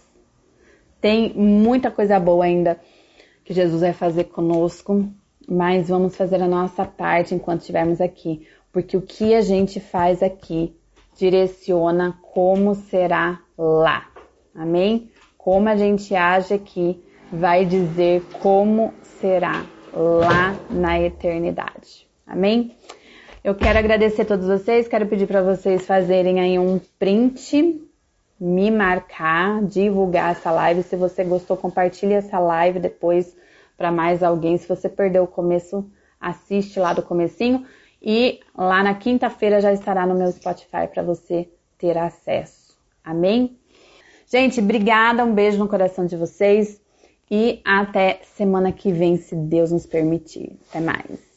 Tem muita coisa boa ainda que Jesus vai fazer conosco, mas vamos fazer a nossa parte enquanto estivermos aqui, porque o que a gente faz aqui direciona como será lá. Amém? Como a gente age aqui vai dizer como será lá na eternidade. Amém? Eu quero agradecer a todos vocês, quero pedir para vocês fazerem aí um print, me marcar, divulgar essa live. Se você gostou, compartilhe essa live depois para mais alguém. Se você perdeu o começo, assiste lá do comecinho e lá na quinta-feira já estará no meu Spotify para você ter acesso. Amém? Gente, obrigada, um beijo no coração de vocês e até semana que vem, se Deus nos permitir. Até mais.